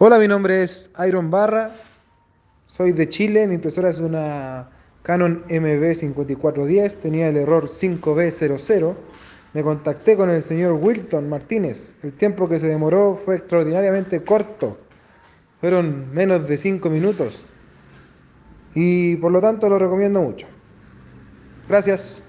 Hola, mi nombre es Iron Barra, soy de Chile, mi impresora es una Canon MB5410, tenía el error 5B00. Me contacté con el señor Wilton Martínez, el tiempo que se demoró fue extraordinariamente corto, fueron menos de 5 minutos y por lo tanto lo recomiendo mucho. Gracias.